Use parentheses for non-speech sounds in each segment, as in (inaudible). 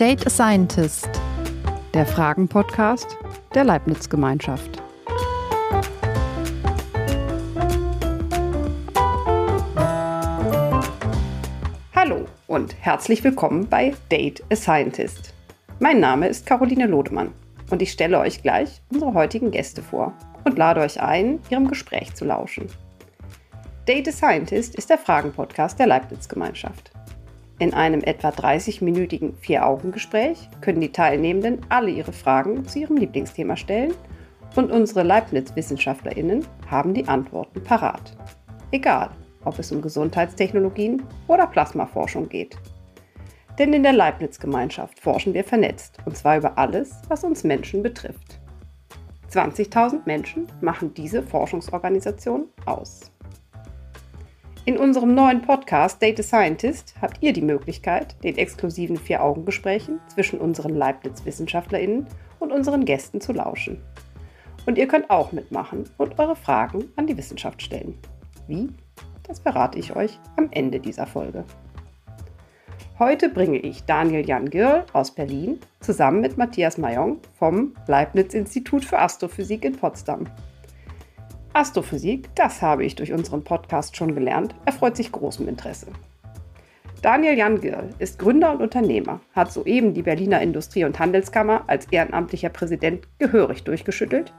Date a Scientist, der Fragen-Podcast der Leibniz-Gemeinschaft. Hallo und herzlich willkommen bei Date a Scientist. Mein Name ist Caroline Lodemann und ich stelle euch gleich unsere heutigen Gäste vor und lade euch ein, ihrem Gespräch zu lauschen. Date a Scientist ist der Fragen-Podcast der Leibniz-Gemeinschaft. In einem etwa 30-minütigen Vier-Augen-Gespräch können die Teilnehmenden alle ihre Fragen zu ihrem Lieblingsthema stellen und unsere Leibniz-WissenschaftlerInnen haben die Antworten parat. Egal, ob es um Gesundheitstechnologien oder Plasmaforschung geht. Denn in der Leibniz-Gemeinschaft forschen wir vernetzt und zwar über alles, was uns Menschen betrifft. 20.000 Menschen machen diese Forschungsorganisation aus. In unserem neuen Podcast Data Scientist habt ihr die Möglichkeit, den exklusiven Vier-Augen-Gesprächen zwischen unseren Leibniz-WissenschaftlerInnen und unseren Gästen zu lauschen. Und ihr könnt auch mitmachen und eure Fragen an die Wissenschaft stellen. Wie? Das verrate ich euch am Ende dieser Folge. Heute bringe ich Daniel Jan Girl aus Berlin zusammen mit Matthias Mayong vom Leibniz-Institut für Astrophysik in Potsdam Astrophysik, das habe ich durch unseren Podcast schon gelernt, erfreut sich großem Interesse. Daniel Jan Girl ist Gründer und Unternehmer, hat soeben die Berliner Industrie- und Handelskammer als ehrenamtlicher Präsident gehörig durchgeschüttelt,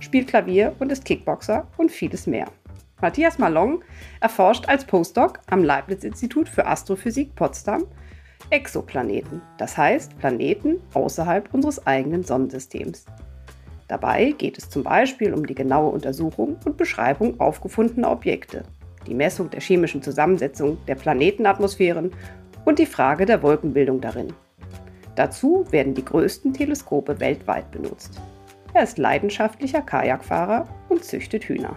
spielt Klavier und ist Kickboxer und vieles mehr. Matthias Malong erforscht als Postdoc am Leibniz-Institut für Astrophysik Potsdam Exoplaneten, das heißt Planeten außerhalb unseres eigenen Sonnensystems. Dabei geht es zum Beispiel um die genaue Untersuchung und Beschreibung aufgefundener Objekte, die Messung der chemischen Zusammensetzung der Planetenatmosphären und die Frage der Wolkenbildung darin. Dazu werden die größten Teleskope weltweit benutzt. Er ist leidenschaftlicher Kajakfahrer und züchtet Hühner.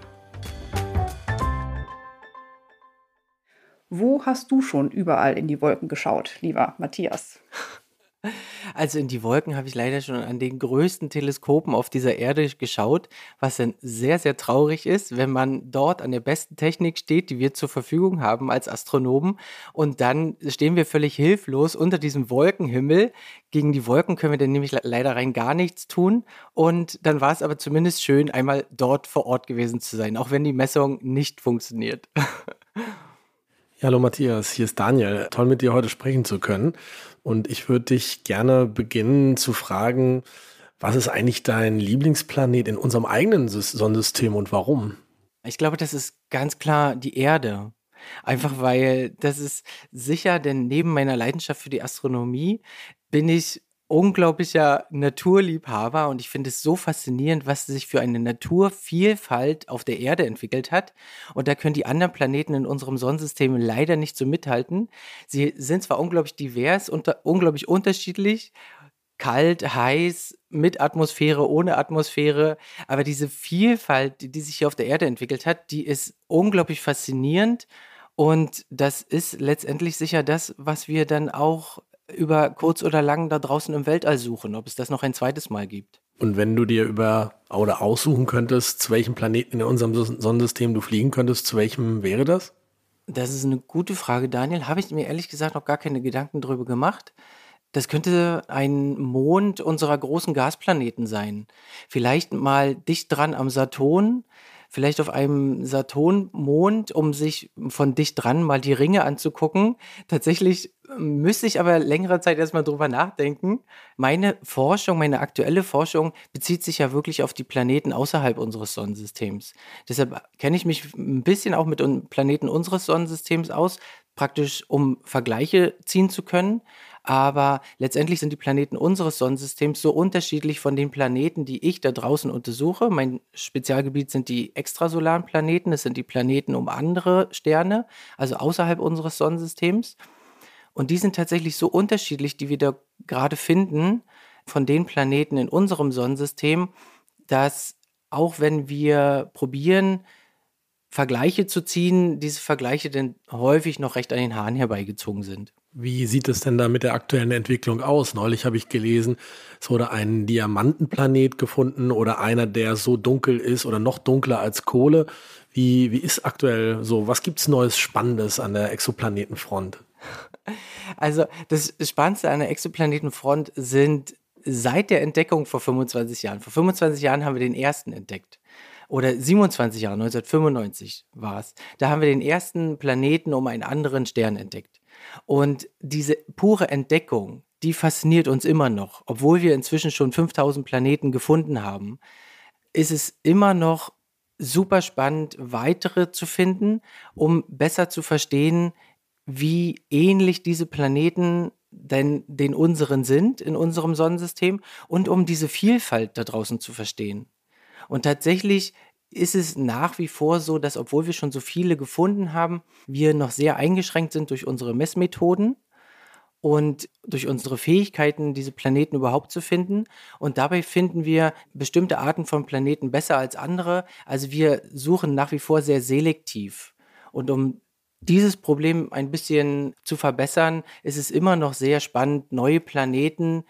Wo hast du schon überall in die Wolken geschaut, lieber Matthias? (laughs) Also in die Wolken habe ich leider schon an den größten Teleskopen auf dieser Erde geschaut, was dann sehr, sehr traurig ist, wenn man dort an der besten Technik steht, die wir zur Verfügung haben als Astronomen. Und dann stehen wir völlig hilflos unter diesem Wolkenhimmel. Gegen die Wolken können wir dann nämlich leider rein gar nichts tun. Und dann war es aber zumindest schön, einmal dort vor Ort gewesen zu sein, auch wenn die Messung nicht funktioniert. (laughs) Ja, hallo Matthias, hier ist Daniel. Toll mit dir heute sprechen zu können. Und ich würde dich gerne beginnen zu fragen, was ist eigentlich dein Lieblingsplanet in unserem eigenen Sonnensystem und warum? Ich glaube, das ist ganz klar die Erde. Einfach weil das ist sicher, denn neben meiner Leidenschaft für die Astronomie bin ich unglaublicher Naturliebhaber und ich finde es so faszinierend, was sich für eine Naturvielfalt auf der Erde entwickelt hat. Und da können die anderen Planeten in unserem Sonnensystem leider nicht so mithalten. Sie sind zwar unglaublich divers und unglaublich unterschiedlich, kalt, heiß, mit Atmosphäre, ohne Atmosphäre, aber diese Vielfalt, die, die sich hier auf der Erde entwickelt hat, die ist unglaublich faszinierend. Und das ist letztendlich sicher das, was wir dann auch über kurz oder lang da draußen im Weltall suchen, ob es das noch ein zweites Mal gibt. Und wenn du dir über oder aussuchen könntest, zu welchem Planeten in unserem Sonnensystem du fliegen könntest, zu welchem wäre das? Das ist eine gute Frage, Daniel. Habe ich mir ehrlich gesagt noch gar keine Gedanken darüber gemacht. Das könnte ein Mond unserer großen Gasplaneten sein. Vielleicht mal dicht dran am Saturn, vielleicht auf einem Saturnmond, um sich von dicht dran mal die Ringe anzugucken. Tatsächlich müsste ich aber längere Zeit erstmal drüber nachdenken. Meine Forschung, meine aktuelle Forschung bezieht sich ja wirklich auf die Planeten außerhalb unseres Sonnensystems. Deshalb kenne ich mich ein bisschen auch mit Planeten unseres Sonnensystems aus, praktisch um Vergleiche ziehen zu können. Aber letztendlich sind die Planeten unseres Sonnensystems so unterschiedlich von den Planeten, die ich da draußen untersuche. Mein Spezialgebiet sind die extrasolaren Planeten. Das sind die Planeten um andere Sterne, also außerhalb unseres Sonnensystems. Und die sind tatsächlich so unterschiedlich, die wir da gerade finden, von den Planeten in unserem Sonnensystem, dass auch wenn wir probieren, Vergleiche zu ziehen, diese Vergleiche dann häufig noch recht an den Haaren herbeigezogen sind. Wie sieht es denn da mit der aktuellen Entwicklung aus? Neulich habe ich gelesen, es wurde ein Diamantenplanet gefunden oder einer, der so dunkel ist oder noch dunkler als Kohle. Wie, wie ist aktuell so? Was gibt es Neues Spannendes an der Exoplanetenfront? (laughs) Also das Spannendste an der Exoplanetenfront sind seit der Entdeckung vor 25 Jahren. Vor 25 Jahren haben wir den ersten entdeckt. Oder 27 Jahre, 1995 war es. Da haben wir den ersten Planeten um einen anderen Stern entdeckt. Und diese pure Entdeckung, die fasziniert uns immer noch. Obwohl wir inzwischen schon 5000 Planeten gefunden haben, ist es immer noch super spannend, weitere zu finden, um besser zu verstehen, wie ähnlich diese Planeten denn den unseren sind in unserem Sonnensystem und um diese Vielfalt da draußen zu verstehen. Und tatsächlich ist es nach wie vor so, dass obwohl wir schon so viele gefunden haben, wir noch sehr eingeschränkt sind durch unsere Messmethoden und durch unsere Fähigkeiten, diese Planeten überhaupt zu finden. Und dabei finden wir bestimmte Arten von Planeten besser als andere. Also wir suchen nach wie vor sehr selektiv. Und um dieses Problem ein bisschen zu verbessern, ist es immer noch sehr spannend, neue Planeten,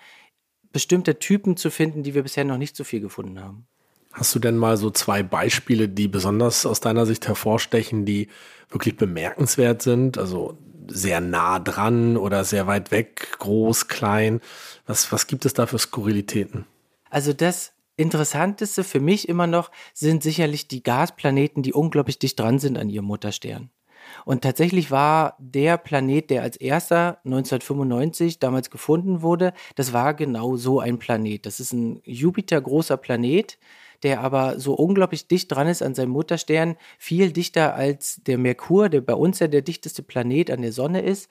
bestimmte Typen zu finden, die wir bisher noch nicht so viel gefunden haben. Hast du denn mal so zwei Beispiele, die besonders aus deiner Sicht hervorstechen, die wirklich bemerkenswert sind? Also sehr nah dran oder sehr weit weg, groß, klein? Was, was gibt es da für Skurrilitäten? Also das Interessanteste für mich immer noch sind sicherlich die Gasplaneten, die unglaublich dicht dran sind an ihrem Mutterstern. Und tatsächlich war der Planet, der als erster 1995 damals gefunden wurde, das war genau so ein Planet. Das ist ein Jupiter großer Planet, der aber so unglaublich dicht dran ist an seinem Mutterstern, viel dichter als der Merkur, der bei uns ja der dichteste Planet an der Sonne ist.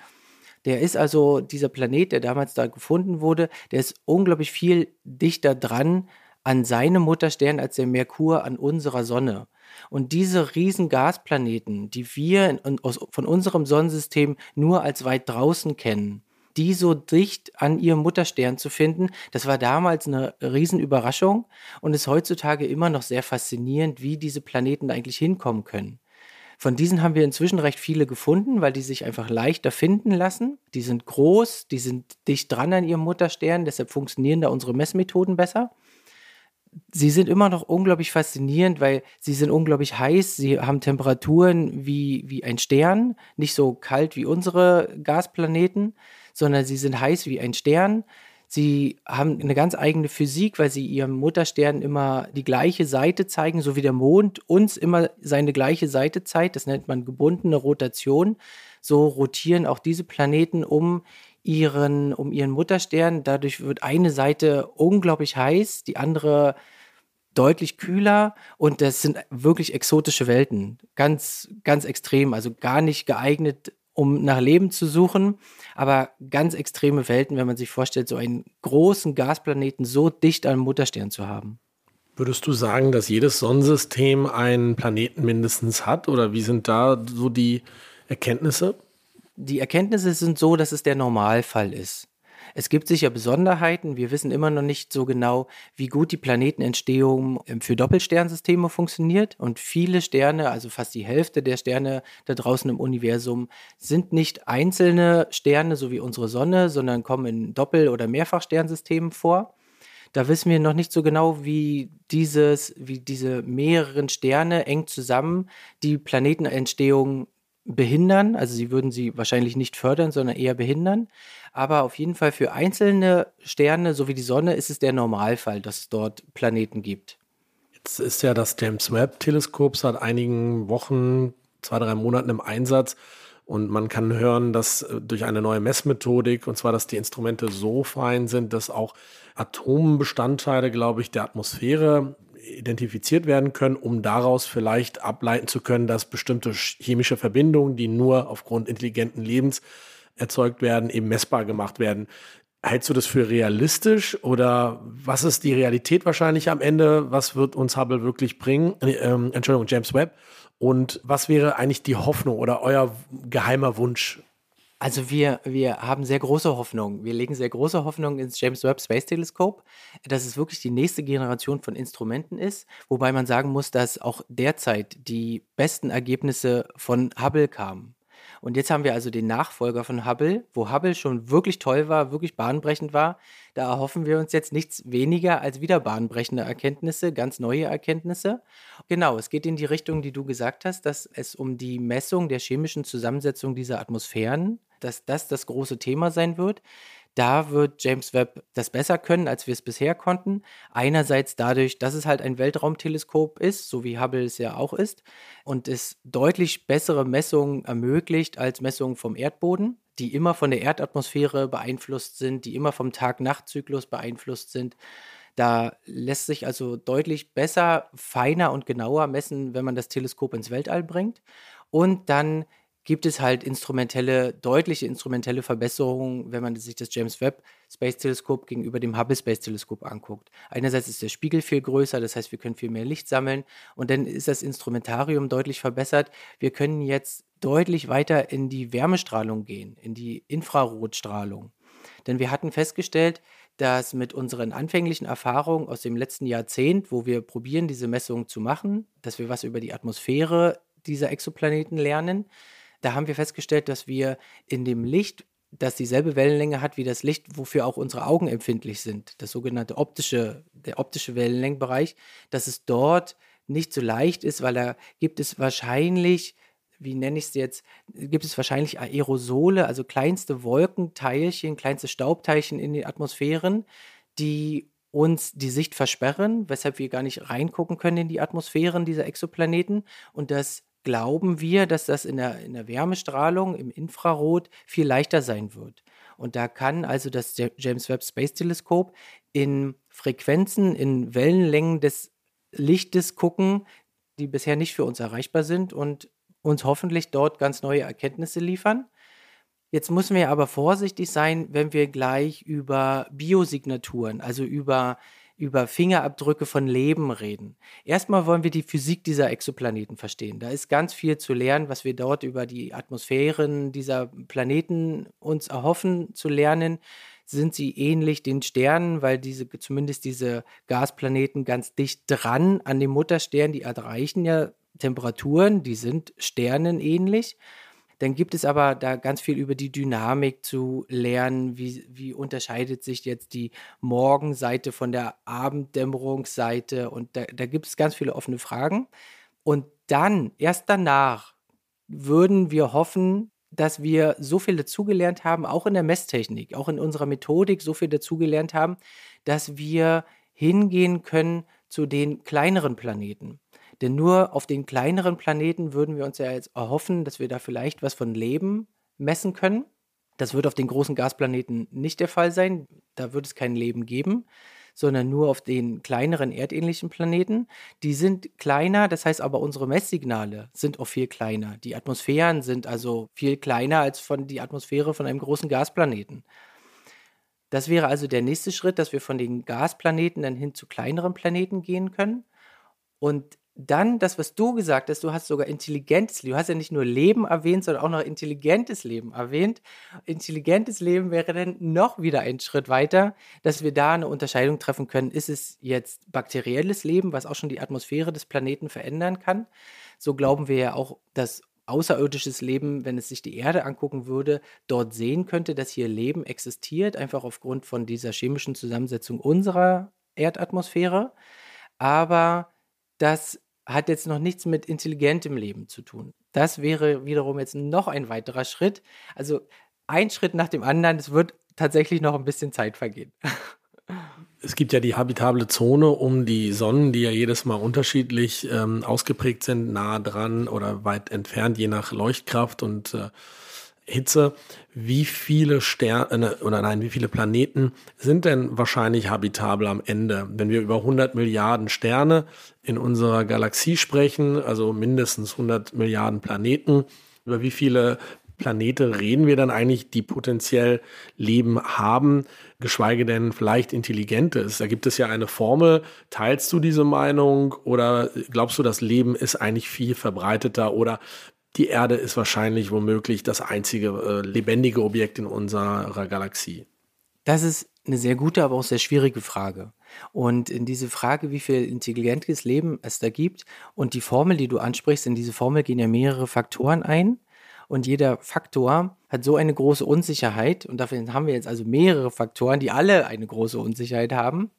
Der ist also, dieser Planet, der damals da gefunden wurde, der ist unglaublich viel dichter dran an seinem Mutterstern als der Merkur an unserer Sonne. Und diese riesen Gasplaneten, die wir in, aus, von unserem Sonnensystem nur als weit draußen kennen, die so dicht an ihrem Mutterstern zu finden, das war damals eine Riesenüberraschung und ist heutzutage immer noch sehr faszinierend, wie diese Planeten eigentlich hinkommen können. Von diesen haben wir inzwischen recht viele gefunden, weil die sich einfach leichter finden lassen. Die sind groß, die sind dicht dran an ihrem Mutterstern, deshalb funktionieren da unsere Messmethoden besser sie sind immer noch unglaublich faszinierend, weil sie sind unglaublich heiß, sie haben Temperaturen wie, wie ein Stern, nicht so kalt wie unsere Gasplaneten, sondern sie sind heiß wie ein Stern. Sie haben eine ganz eigene Physik, weil sie ihrem Mutterstern immer die gleiche Seite zeigen, so wie der Mond uns immer seine gleiche Seite zeigt. Das nennt man gebundene Rotation. So rotieren auch diese Planeten um ihren, um ihren Mutterstern. Dadurch wird eine Seite unglaublich heiß, die andere deutlich kühler und das sind wirklich exotische Welten. Ganz, ganz extrem, also gar nicht geeignet, um nach Leben zu suchen, aber ganz extreme Welten, wenn man sich vorstellt, so einen großen Gasplaneten so dicht am Mutterstern zu haben. Würdest du sagen, dass jedes Sonnensystem einen Planeten mindestens hat oder wie sind da so die Erkenntnisse? die Erkenntnisse sind so, dass es der Normalfall ist. Es gibt sicher Besonderheiten. Wir wissen immer noch nicht so genau, wie gut die Planetenentstehung ähm, für Doppelsternsysteme funktioniert. Und viele Sterne, also fast die Hälfte der Sterne da draußen im Universum, sind nicht einzelne Sterne, so wie unsere Sonne, sondern kommen in Doppel- oder Mehrfachsternsystemen vor. Da wissen wir noch nicht so genau, wie dieses, wie diese mehreren Sterne eng zusammen die Planetenentstehung behindern. Also sie würden sie wahrscheinlich nicht fördern, sondern eher behindern. Aber auf jeden Fall für einzelne Sterne, so wie die Sonne, ist es der Normalfall, dass es dort Planeten gibt. Jetzt ist ja das James Webb-Teleskop seit einigen Wochen, zwei, drei Monaten im Einsatz. Und man kann hören, dass äh, durch eine neue Messmethodik, und zwar, dass die Instrumente so fein sind, dass auch Atombestandteile, glaube ich, der Atmosphäre identifiziert werden können, um daraus vielleicht ableiten zu können, dass bestimmte chemische Verbindungen, die nur aufgrund intelligenten Lebens erzeugt werden, eben messbar gemacht werden. Hältst du das für realistisch oder was ist die Realität wahrscheinlich am Ende? Was wird uns Hubble wirklich bringen? Ähm, Entschuldigung, James Webb. Und was wäre eigentlich die Hoffnung oder euer geheimer Wunsch also wir, wir haben sehr große Hoffnung. Wir legen sehr große Hoffnung ins James Webb Space Telescope, dass es wirklich die nächste Generation von Instrumenten ist, wobei man sagen muss, dass auch derzeit die besten Ergebnisse von Hubble kamen. Und jetzt haben wir also den Nachfolger von Hubble, wo Hubble schon wirklich toll war, wirklich bahnbrechend war. Da erhoffen wir uns jetzt nichts weniger als wieder bahnbrechende Erkenntnisse, ganz neue Erkenntnisse. Genau, es geht in die Richtung, die du gesagt hast, dass es um die Messung der chemischen Zusammensetzung dieser Atmosphären dass das das große Thema sein wird. Da wird James Webb das besser können, als wir es bisher konnten. Einerseits dadurch, dass es halt ein Weltraumteleskop ist, so wie Hubble es ja auch ist, und es deutlich bessere Messungen ermöglicht als Messungen vom Erdboden, die immer von der Erdatmosphäre beeinflusst sind, die immer vom Tag-Nacht-Zyklus beeinflusst sind. Da lässt sich also deutlich besser, feiner und genauer messen, wenn man das Teleskop ins Weltall bringt. Und dann gibt es halt instrumentelle, deutliche instrumentelle Verbesserungen, wenn man sich das James Webb Space Teleskop gegenüber dem Hubble Space Teleskop anguckt. Einerseits ist der Spiegel viel größer, das heißt, wir können viel mehr Licht sammeln und dann ist das Instrumentarium deutlich verbessert. Wir können jetzt deutlich weiter in die Wärmestrahlung gehen, in die Infrarotstrahlung. Denn wir hatten festgestellt, dass mit unseren anfänglichen Erfahrungen aus dem letzten Jahrzehnt, wo wir probieren, diese Messungen zu machen, dass wir was über die Atmosphäre dieser Exoplaneten lernen, da haben wir festgestellt, dass wir in dem Licht, das dieselbe Wellenlänge hat wie das Licht, wofür auch unsere Augen empfindlich sind, das sogenannte optische, der optische Wellenlängenbereich, dass es dort nicht so leicht ist, weil da gibt es wahrscheinlich wie nenne ich es jetzt, gibt es wahrscheinlich Aerosole, also kleinste Wolkenteilchen, kleinste Staubteilchen in den Atmosphären, die uns die Sicht versperren, weshalb wir gar nicht reingucken können in die Atmosphären dieser Exoplaneten. Und das glauben wir, dass das in der, in der Wärmestrahlung im Infrarot viel leichter sein wird. Und da kann also das James Webb Space Teleskop in Frequenzen, in Wellenlängen des Lichtes gucken, die bisher nicht für uns erreichbar sind und uns hoffentlich dort ganz neue Erkenntnisse liefern. Jetzt müssen wir aber vorsichtig sein, wenn wir gleich über Biosignaturen, also über über Fingerabdrücke von Leben reden. Erstmal wollen wir die Physik dieser Exoplaneten verstehen. Da ist ganz viel zu lernen, was wir dort über die Atmosphären dieser Planeten uns erhoffen zu lernen. Sind sie ähnlich den Sternen, weil diese, zumindest diese Gasplaneten ganz dicht dran an dem Mutterstern, die erreichen ja Temperaturen, die sind sternenähnlich. Dann gibt es aber da ganz viel über die Dynamik zu lernen. Wie, wie unterscheidet sich jetzt die Morgenseite von der Abenddämmerungsseite? Und da, da gibt es ganz viele offene Fragen. Und dann, erst danach, würden wir hoffen, dass wir so viel dazugelernt haben, auch in der Messtechnik, auch in unserer Methodik so viel dazugelernt haben, dass wir hingehen können zu den kleineren Planeten. Denn nur auf den kleineren Planeten würden wir uns ja jetzt erhoffen, dass wir da vielleicht was von Leben messen können. Das wird auf den großen Gasplaneten nicht der Fall sein. Da wird es kein Leben geben, sondern nur auf den kleineren erdähnlichen Planeten. Die sind kleiner, das heißt aber unsere Messsignale sind auch viel kleiner. Die Atmosphären sind also viel kleiner als von die Atmosphäre von einem großen Gasplaneten. Das wäre also der nächste Schritt, dass wir von den Gasplaneten dann hin zu kleineren Planeten gehen können. Und dann das, was du gesagt hast, du hast sogar intelligentes Leben. Du hast ja nicht nur Leben erwähnt, sondern auch noch intelligentes Leben erwähnt. Intelligentes Leben wäre dann noch wieder ein Schritt weiter, dass wir da eine Unterscheidung treffen können. Ist es jetzt bakterielles Leben, was auch schon die Atmosphäre des Planeten verändern kann? So glauben wir ja auch, dass außerirdisches Leben, wenn es sich die Erde angucken würde, dort sehen könnte, dass hier Leben existiert, einfach aufgrund von dieser chemischen Zusammensetzung unserer Erdatmosphäre. Aber das hat jetzt noch nichts mit intelligentem Leben zu tun. Das wäre wiederum jetzt noch ein weiterer Schritt. Also ein Schritt nach dem anderen, es wird tatsächlich noch ein bisschen Zeit vergehen. (laughs) Es gibt ja die habitable Zone um die Sonnen, die ja jedes Mal unterschiedlich ähm, ausgeprägt sind, nah dran oder weit entfernt, je nach Leuchtkraft und äh, Hitze. Wie viele Sterne äh, oder nein, wie viele Planeten sind denn wahrscheinlich habitabel am Ende? Wenn wir über 100 Milliarden Sterne in unserer Galaxie sprechen, also mindestens 100 Milliarden Planeten, über wie viele Planete reden wir dann eigentlich, die potenziell Leben haben, geschweige denn vielleicht intelligentes? Da gibt es ja eine Formel. Teilst du diese Meinung oder glaubst du, das Leben ist eigentlich viel verbreiteter oder die Erde ist wahrscheinlich womöglich das einzige äh, lebendige Objekt in unserer Galaxie? Das ist eine sehr gute, aber auch sehr schwierige Frage. Und in diese Frage, wie viel intelligentes Leben es da gibt und die Formel, die du ansprichst, in diese Formel gehen ja mehrere Faktoren ein. Und jeder Faktor hat so eine große Unsicherheit, und dafür haben wir jetzt also mehrere Faktoren, die alle eine große Unsicherheit haben,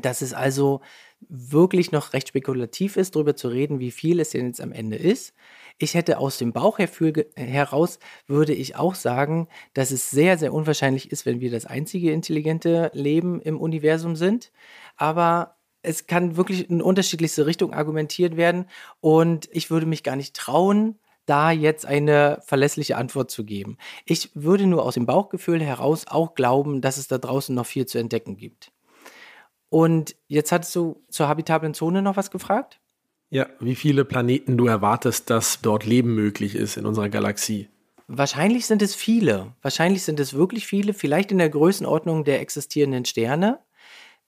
dass es also wirklich noch recht spekulativ ist, darüber zu reden, wie viel es denn jetzt am Ende ist. Ich hätte aus dem Bauch heraus, würde ich auch sagen, dass es sehr, sehr unwahrscheinlich ist, wenn wir das einzige intelligente Leben im Universum sind. Aber es kann wirklich in unterschiedlichste Richtungen argumentiert werden und ich würde mich gar nicht trauen, da jetzt eine verlässliche Antwort zu geben. Ich würde nur aus dem Bauchgefühl heraus auch glauben, dass es da draußen noch viel zu entdecken gibt. Und jetzt hattest du zur habitablen Zone noch was gefragt? Ja, wie viele Planeten du erwartest, dass dort Leben möglich ist in unserer Galaxie? Wahrscheinlich sind es viele. Wahrscheinlich sind es wirklich viele, vielleicht in der Größenordnung der existierenden Sterne.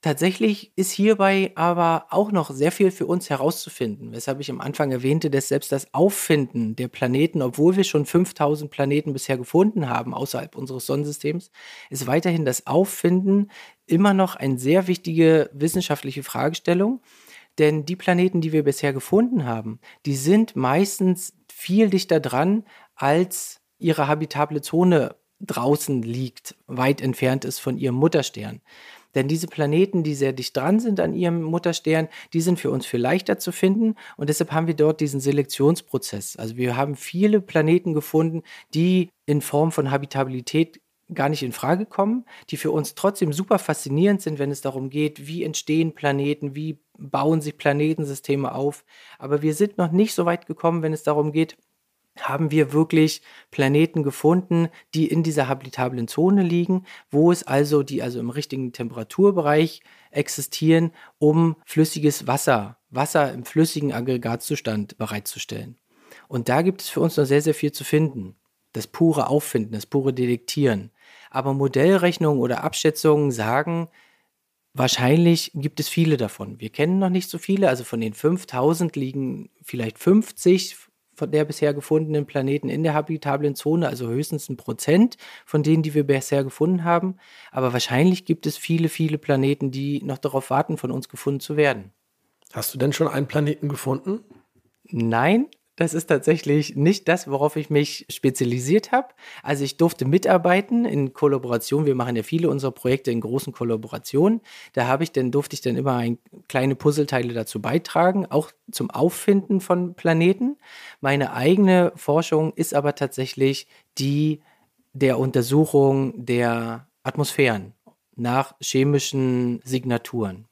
Tatsächlich ist hierbei aber auch noch sehr viel für uns herauszufinden, weshalb ich am Anfang erwähnte, dass selbst das Auffinden der Planeten, obwohl wir schon 5000 Planeten bisher gefunden haben außerhalb unseres Sonnensystems, ist weiterhin das Auffinden immer noch eine sehr wichtige wissenschaftliche Fragestellung. Denn die Planeten, die wir bisher gefunden haben, die sind meistens viel dichter dran, als ihre habitable Zone draußen liegt, weit entfernt ist von ihrem Mutterstern. Denn diese Planeten, die sehr dicht dran sind an ihrem Mutterstern, die sind für uns viel leichter zu finden und deshalb haben wir dort diesen Selektionsprozess. Also wir haben viele Planeten gefunden, die in Form von Habitabilität gar nicht in Frage kommen, die für uns trotzdem super faszinierend sind, wenn es darum geht, wie entstehen Planeten, wie bauen sich Planetensysteme auf. Aber wir sind noch nicht so weit gekommen, wenn es darum geht, haben wir wirklich Planeten gefunden, die in dieser habitablen Zone liegen, wo es also, die also im richtigen Temperaturbereich existieren, um flüssiges Wasser, Wasser im flüssigen Aggregatzustand bereitzustellen. Und da gibt es für uns noch sehr, sehr viel zu finden. Das pure Auffinden, das pure Detektieren. Aber Modellrechnungen oder Abschätzungen sagen, wahrscheinlich gibt es viele davon. Wir kennen noch nicht so viele, also von den 5000 liegen vielleicht 50 von der bisher gefundenen Planeten in der habitablen Zone, also höchstens ein Prozent von denen, die wir bisher gefunden haben. Aber wahrscheinlich gibt es viele, viele Planeten, die noch darauf warten, von uns gefunden zu werden. Hast du denn schon einen Planeten gefunden? Nein, das ist tatsächlich nicht das, worauf ich mich spezialisiert habe. Also ich durfte mitarbeiten in Kollaboration. Wir machen ja viele unserer Projekte in großen Kollaborationen. Da habe ich dann durfte ich dann immer ein, kleine Puzzleteile dazu beitragen, auch zum Auffinden von Planeten. Meine eigene Forschung ist aber tatsächlich die der Untersuchung der Atmosphären nach chemischen Signaturen.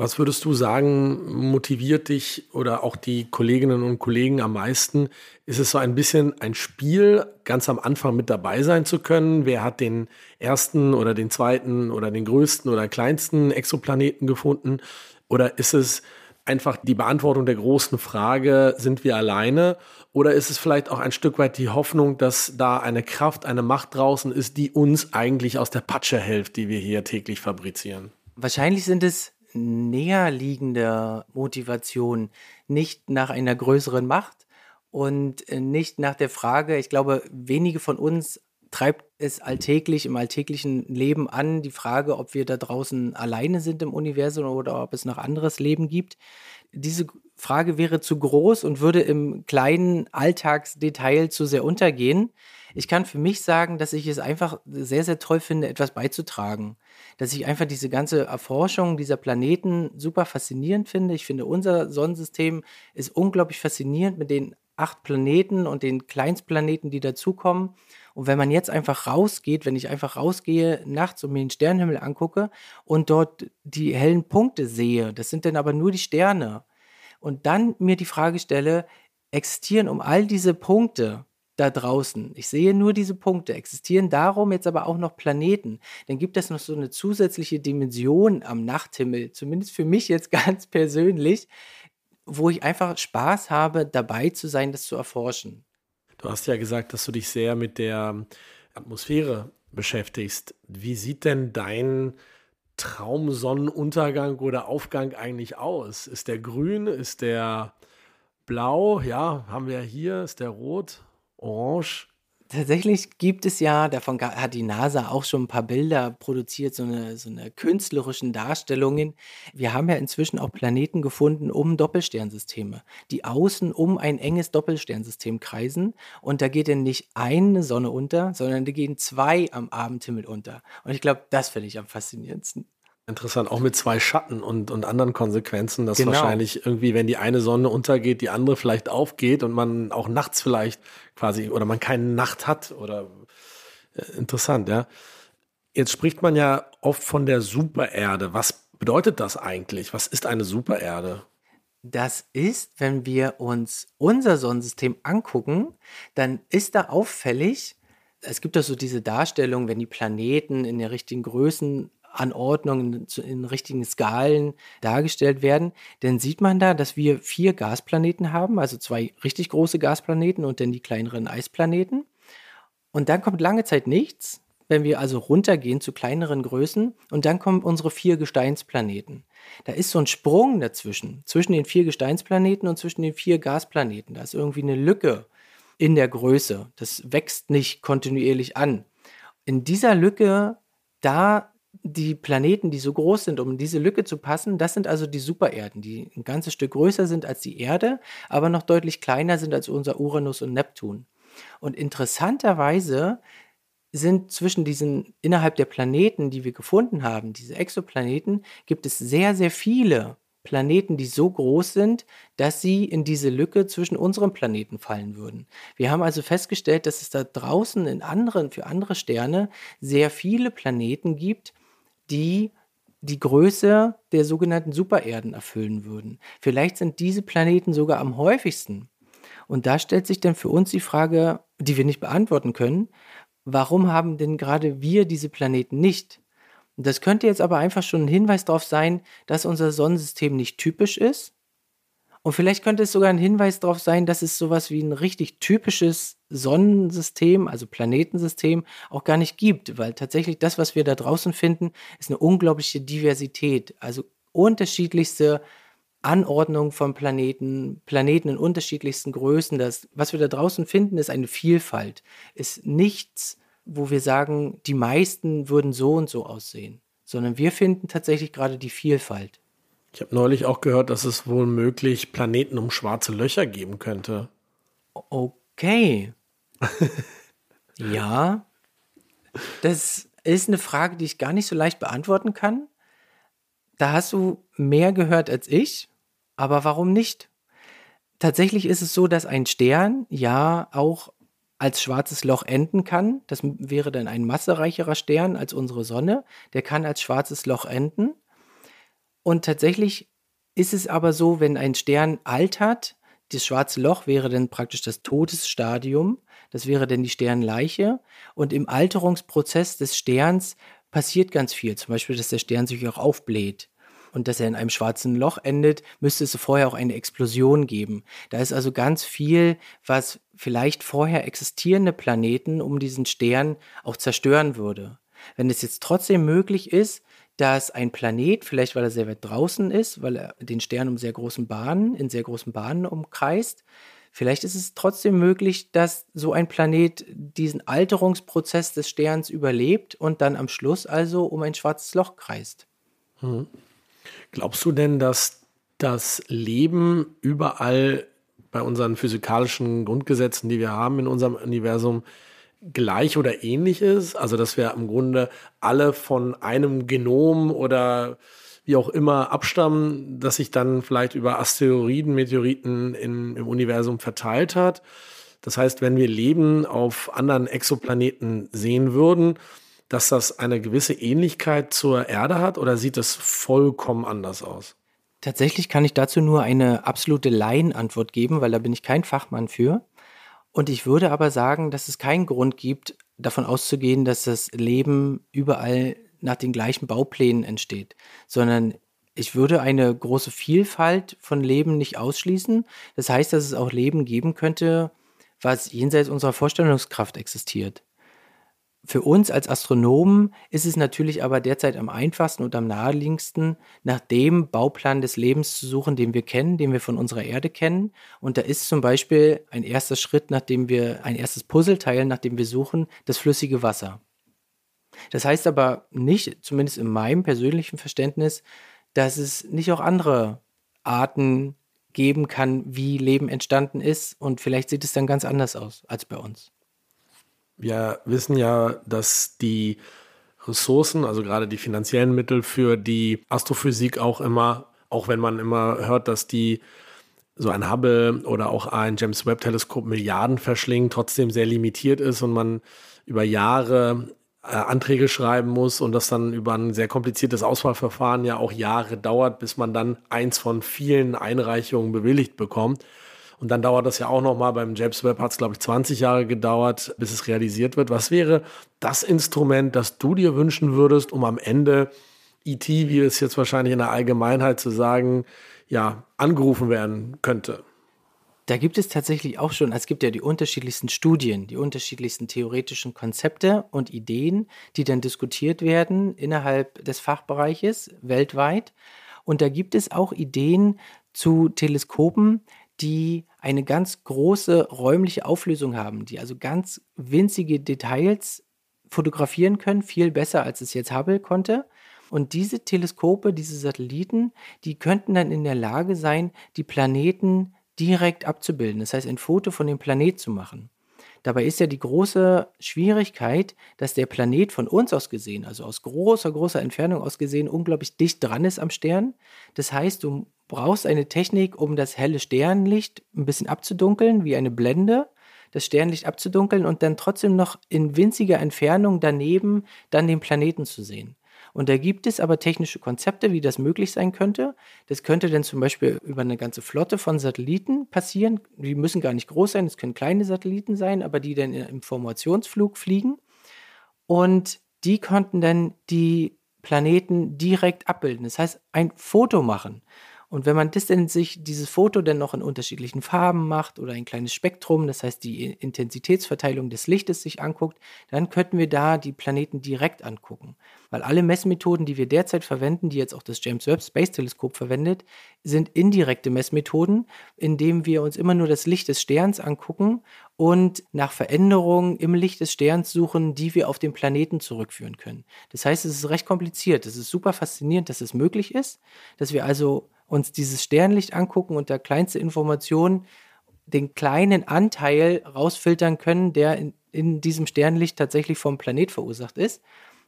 Was würdest du sagen, motiviert dich oder auch die Kolleginnen und Kollegen am meisten? Ist es so ein bisschen ein Spiel, ganz am Anfang mit dabei sein zu können? Wer hat den ersten oder den zweiten oder den größten oder kleinsten Exoplaneten gefunden? Oder ist es einfach die Beantwortung der großen Frage, sind wir alleine? Oder ist es vielleicht auch ein Stück weit die Hoffnung, dass da eine Kraft, eine Macht draußen ist, die uns eigentlich aus der Patsche hilft, die wir hier täglich fabrizieren? Wahrscheinlich sind es näherliegende Motivation, nicht nach einer größeren Macht und äh, nicht nach der Frage, ich glaube, wenige von uns treibt es alltäglich im alltäglichen Leben an, die Frage, ob wir da draußen alleine sind im Universum oder ob es noch anderes Leben gibt. Diese Frage wäre zu groß und würde im kleinen Alltagsdetail zu sehr untergehen. Ich kann für mich sagen, dass ich es einfach sehr, sehr toll finde, etwas beizutragen dass ich einfach diese ganze Erforschung dieser Planeten super faszinierend finde. Ich finde, unser Sonnensystem ist unglaublich faszinierend mit den acht Planeten und den Kleinstplaneten, die dazukommen. Und wenn man jetzt einfach rausgeht, wenn ich einfach rausgehe nachts und mir den Sternenhimmel angucke und dort die hellen Punkte sehe, das sind dann aber nur die Sterne. Und dann mir die Frage stelle, existieren um all diese Punkte da draußen. Ich sehe nur diese Punkte. Existieren darum jetzt aber auch noch Planeten. Dann gibt es noch so eine zusätzliche Dimension am Nachthimmel, zumindest für mich jetzt (laughs) ganz persönlich, wo ich einfach Spaß habe, dabei zu sein, das zu erforschen. Du hast ja gesagt, dass du dich sehr mit der Atmosphäre beschäftigst. Wie sieht denn dein Traumsonnenuntergang oder Aufgang eigentlich aus? Ist der grün? Ist der blau? Ja, haben wir hier. Ist der rot? Orange. Tatsächlich gibt es ja, davon hat die NASA auch schon ein paar Bilder produziert, so eine, so eine künstlerischen Darstellungen. Wir haben ja inzwischen auch Planeten gefunden um Doppelsternsysteme, die außen um ein enges Doppelsternsystem kreisen. Und da geht dann nicht eine Sonne unter, sondern da gehen zwei am Abendhimmel unter. Und ich glaube, das finde ich am faszinierendsten. Interessant, auch mit zwei Schatten und, und anderen Konsequenzen, dass genau. wahrscheinlich irgendwie, wenn die eine Sonne untergeht, die andere vielleicht aufgeht und man auch nachts vielleicht quasi oder man keine Nacht hat oder äh, interessant, ja. Jetzt spricht man ja oft von der Supererde. Was bedeutet das eigentlich? Was ist eine Supererde? Das ist, wenn wir uns unser Sonnensystem angucken, dann ist da auffällig, es gibt doch so diese Darstellung, wenn die Planeten in der richtigen Größenanordnung, in, in richtigen Skalen dargestellt werden, dann sieht man da, dass wir vier Gasplaneten haben, also zwei richtig große Gasplaneten und dann die kleineren Eisplaneten. Und dann kommt lange Zeit nichts, wenn wir also runtergehen zu kleineren Größen und dann kommen unsere vier Gesteinsplaneten. Da ist so ein Sprung dazwischen, zwischen den vier Gesteinsplaneten und zwischen den vier Gasplaneten. Da ist irgendwie eine Lücke in der Größe. Das wächst nicht kontinuierlich an. In dieser Lücke, da die Planeten, die so groß sind, um in diese Lücke zu passen, das sind also die Supererden, die ein ganzes Stück größer sind als die Erde, aber noch deutlich kleiner sind als unser Uranus und Neptun. Und interessanterweise sind zwischen diesen, innerhalb der Planeten, die wir gefunden haben, diese Exoplaneten, gibt es sehr, sehr viele Planeten, die so groß sind, dass sie in diese Lücke zwischen unserem Planeten fallen würden. Wir haben also festgestellt, dass es da draußen in anderen, für andere Sterne sehr viele Planeten gibt, die die Größe der sogenannten Supererden erfüllen würden. Vielleicht sind diese Planeten sogar am häufigsten. Und da stellt sich dann für uns die Frage, die wir nicht beantworten können, warum haben denn gerade wir diese Planeten nicht? Das könnte jetzt aber einfach schon ein Hinweis darauf sein, dass unser Sonnensystem nicht typisch ist. Und vielleicht könnte es sogar ein Hinweis darauf sein, dass es sowas wie ein richtig typisches Sonnensystem, also Planetensystem, auch gar nicht gibt, weil tatsächlich das, was wir da draußen finden, ist eine unglaubliche Diversität, also unterschiedlichste Anordnung von Planeten, Planeten in unterschiedlichsten Größen. Das, was wir da draußen finden, ist eine Vielfalt, ist nichts, wo wir sagen, die meisten würden so und so aussehen, sondern wir finden tatsächlich gerade die Vielfalt. Ich habe neulich auch gehört, dass es wohl möglich Planeten um schwarze Löcher geben könnte. Okay. (laughs) ja. Das ist eine Frage, die ich gar nicht so leicht beantworten kann. Da hast du mehr gehört als ich. Aber warum nicht? Tatsächlich ist es so, dass ein Stern ja auch als schwarzes Loch enden kann. Das wäre dann ein massereicherer Stern als unsere Sonne. Der kann als schwarzes Loch enden. Und tatsächlich ist es aber so, wenn ein Stern altert, das schwarze Loch wäre dann praktisch das Todesstadium. Das wäre dann die Sternleiche. Und im Alterungsprozess des Sterns passiert ganz viel. Zum Beispiel, dass der Stern sich auch aufbläht und dass er in einem schwarzen Loch endet, müsste es vorher auch eine Explosion geben. Da ist also ganz viel, was vielleicht vorher existierende Planeten um diesen Stern auch zerstören würde. Wenn es jetzt trotzdem möglich ist, dass ein Planet, vielleicht weil er sehr weit draußen ist, weil er den Stern um sehr großen Bahnen, in sehr großen Bahnen umkreist, vielleicht ist es trotzdem möglich, dass so ein Planet diesen Alterungsprozess des Sterns überlebt und dann am Schluss also um ein schwarzes Loch kreist. Mhm. Glaubst du denn, dass das Leben überall bei unseren physikalischen Grundgesetzen, die wir haben in unserem Universum, gleich oder ähnlich ist? Also, dass wir im Grunde alle von einem Genom oder wie auch immer abstammen, das sich dann vielleicht über Asteroiden, Meteoriten in, im Universum verteilt hat. Das heißt, wenn wir Leben auf anderen Exoplaneten sehen würden, dass das eine gewisse Ähnlichkeit zur Erde hat oder sieht es vollkommen anders aus? Tatsächlich kann ich dazu nur eine absolute Laienantwort geben, weil da bin ich kein Fachmann für. Und ich würde aber sagen, dass es keinen Grund gibt, davon auszugehen, dass das Leben überall nach den gleichen Bauplänen entsteht, sondern ich würde eine große Vielfalt von Leben nicht ausschließen. Das heißt, dass es auch Leben geben könnte, was jenseits unserer Vorstellungskraft existiert. Für uns als Astronomen ist es natürlich aber derzeit am einfachsten und am naheliegendsten, nach dem Bauplan des Lebens zu suchen, den wir kennen, den wir von unserer Erde kennen. Und da ist zum Beispiel ein erster Schritt, nachdem wir ein erstes Puzzleteil, nach dem wir suchen, das flüssige Wasser. Das heißt aber nicht, zumindest in meinem persönlichen Verständnis, dass es nicht auch andere Arten geben kann, wie Leben entstanden ist. Und vielleicht sieht es dann ganz anders aus als bei uns wir wissen ja, dass die Ressourcen, also gerade die finanziellen Mittel für die Astrophysik auch immer, auch wenn man immer hört, dass die so ein Hubble oder auch ein James Webb Teleskop Milliarden verschlingen, trotzdem sehr limitiert ist und man über Jahre äh, Anträge schreiben muss und das dann über ein sehr kompliziertes Auswahlverfahren ja auch Jahre dauert, bis man dann eins von vielen Einreichungen bewilligt bekommt. Und dann dauert das ja auch nochmal. Beim James Webb hat es, glaube ich, 20 Jahre gedauert, bis es realisiert wird. Was wäre das Instrument, das du dir wünschen würdest, um am Ende IT, wie es jetzt wahrscheinlich in der Allgemeinheit zu sagen, ja, angerufen werden könnte? Da gibt es tatsächlich auch schon, es gibt ja die unterschiedlichsten Studien, die unterschiedlichsten theoretischen Konzepte und Ideen, die dann diskutiert werden innerhalb des Fachbereiches weltweit. Und da gibt es auch Ideen zu Teleskopen, die eine ganz große räumliche Auflösung haben, die also ganz winzige Details fotografieren können, viel besser als es jetzt Hubble konnte. Und diese Teleskope, diese Satelliten, die könnten dann in der Lage sein, die Planeten direkt abzubilden. Das heißt, ein Foto von dem Planet zu machen. Dabei ist ja die große Schwierigkeit, dass der Planet von uns aus gesehen, also aus großer, großer Entfernung aus gesehen, unglaublich dicht dran ist am Stern. Das heißt, du brauchst eine Technik, um das helle Sternlicht ein bisschen abzudunkeln, wie eine Blende, das Sternlicht abzudunkeln und dann trotzdem noch in winziger Entfernung daneben dann den Planeten zu sehen. Und da gibt es aber technische Konzepte, wie das möglich sein könnte. Das könnte dann zum Beispiel über eine ganze Flotte von Satelliten passieren. Die müssen gar nicht groß sein, es können kleine Satelliten sein, aber die dann im Formationsflug fliegen. Und die konnten dann die Planeten direkt abbilden. Das heißt, ein Foto machen. Und wenn man das denn sich, dieses Foto dann noch in unterschiedlichen Farben macht oder ein kleines Spektrum, das heißt die Intensitätsverteilung des Lichtes sich anguckt, dann könnten wir da die Planeten direkt angucken. Weil alle Messmethoden, die wir derzeit verwenden, die jetzt auch das James Webb Space Teleskop verwendet, sind indirekte Messmethoden, indem wir uns immer nur das Licht des Sterns angucken und nach Veränderungen im Licht des Sterns suchen, die wir auf den Planeten zurückführen können. Das heißt, es ist recht kompliziert. Es ist super faszinierend, dass es möglich ist, dass wir also uns dieses Sternlicht angucken und da kleinste Information den kleinen Anteil rausfiltern können, der in, in diesem Sternlicht tatsächlich vom Planet verursacht ist.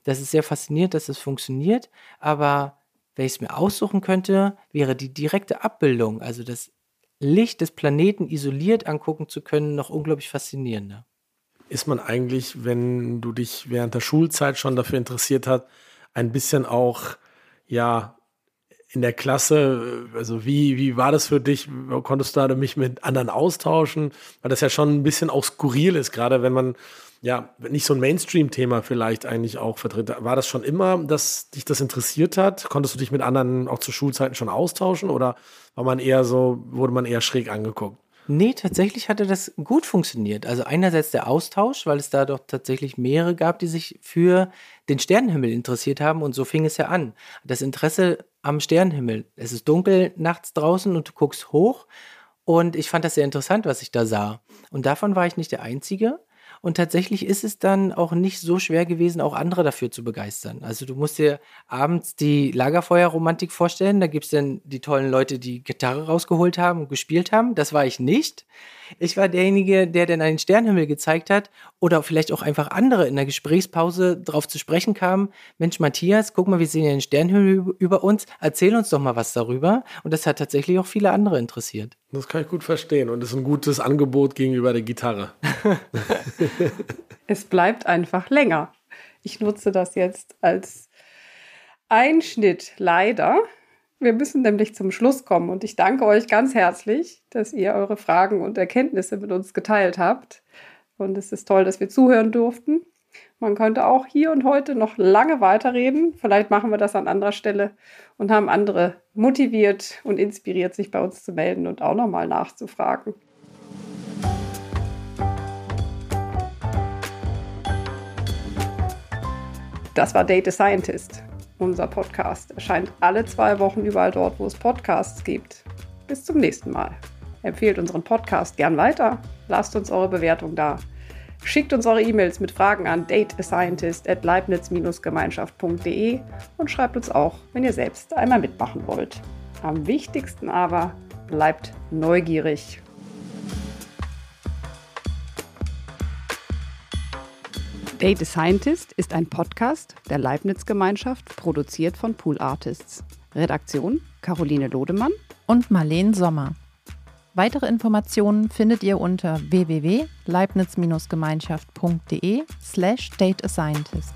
Das ist sehr faszinierend, dass das funktioniert, aber wenn ich es mir aussuchen könnte, wäre die direkte Abbildung, also das Licht des Planeten isoliert angucken zu können, noch unglaublich faszinierender. Ist man eigentlich, wenn du dich während der Schulzeit schon dafür interessiert hast, ein bisschen auch ja in der Klasse, also wie, wie war das für dich? Konntest du da mich mit anderen austauschen? Weil das ja schon ein bisschen auch skurril ist, gerade wenn man ja nicht so ein Mainstream-Thema vielleicht eigentlich auch vertritt. War das schon immer, dass dich das interessiert hat? Konntest du dich mit anderen auch zu Schulzeiten schon austauschen oder war man eher so, wurde man eher schräg angeguckt? Nee, tatsächlich hatte das gut funktioniert. Also einerseits der Austausch, weil es da doch tatsächlich mehrere gab, die sich für den Sternenhimmel interessiert haben und so fing es ja an. Das Interesse am Sternenhimmel. Es ist dunkel nachts draußen und du guckst hoch und ich fand das sehr interessant, was ich da sah. Und davon war ich nicht der Einzige. Und tatsächlich ist es dann auch nicht so schwer gewesen, auch andere dafür zu begeistern. Also du musst dir abends die Lagerfeuerromantik vorstellen. Da gibt es dann die tollen Leute, die Gitarre rausgeholt haben und gespielt haben. Das war ich nicht. Ich war derjenige, der dann einen Sternhimmel gezeigt hat oder vielleicht auch einfach andere in der Gesprächspause darauf zu sprechen kamen. Mensch, Matthias, guck mal, wir sehen ja einen Sternhimmel über uns. Erzähl uns doch mal was darüber. Und das hat tatsächlich auch viele andere interessiert. Das kann ich gut verstehen und ist ein gutes Angebot gegenüber der Gitarre. (laughs) es bleibt einfach länger. Ich nutze das jetzt als Einschnitt leider wir müssen nämlich zum Schluss kommen und ich danke euch ganz herzlich, dass ihr eure Fragen und Erkenntnisse mit uns geteilt habt. Und es ist toll, dass wir zuhören durften. Man könnte auch hier und heute noch lange weiterreden. Vielleicht machen wir das an anderer Stelle und haben andere motiviert und inspiriert, sich bei uns zu melden und auch nochmal nachzufragen. Das war Data Scientist. Unser Podcast erscheint alle zwei Wochen überall dort, wo es Podcasts gibt. Bis zum nächsten Mal. Empfehlt unseren Podcast gern weiter. Lasst uns eure Bewertung da. Schickt uns eure E-Mails mit Fragen an dateascientist.leibniz-gemeinschaft.de und schreibt uns auch, wenn ihr selbst einmal mitmachen wollt. Am wichtigsten aber, bleibt neugierig. Date a Scientist ist ein Podcast der Leibniz-Gemeinschaft, produziert von Pool Artists. Redaktion Caroline Lodemann und Marleen Sommer. Weitere Informationen findet ihr unter www.leibniz-gemeinschaft.de slash dateascientist.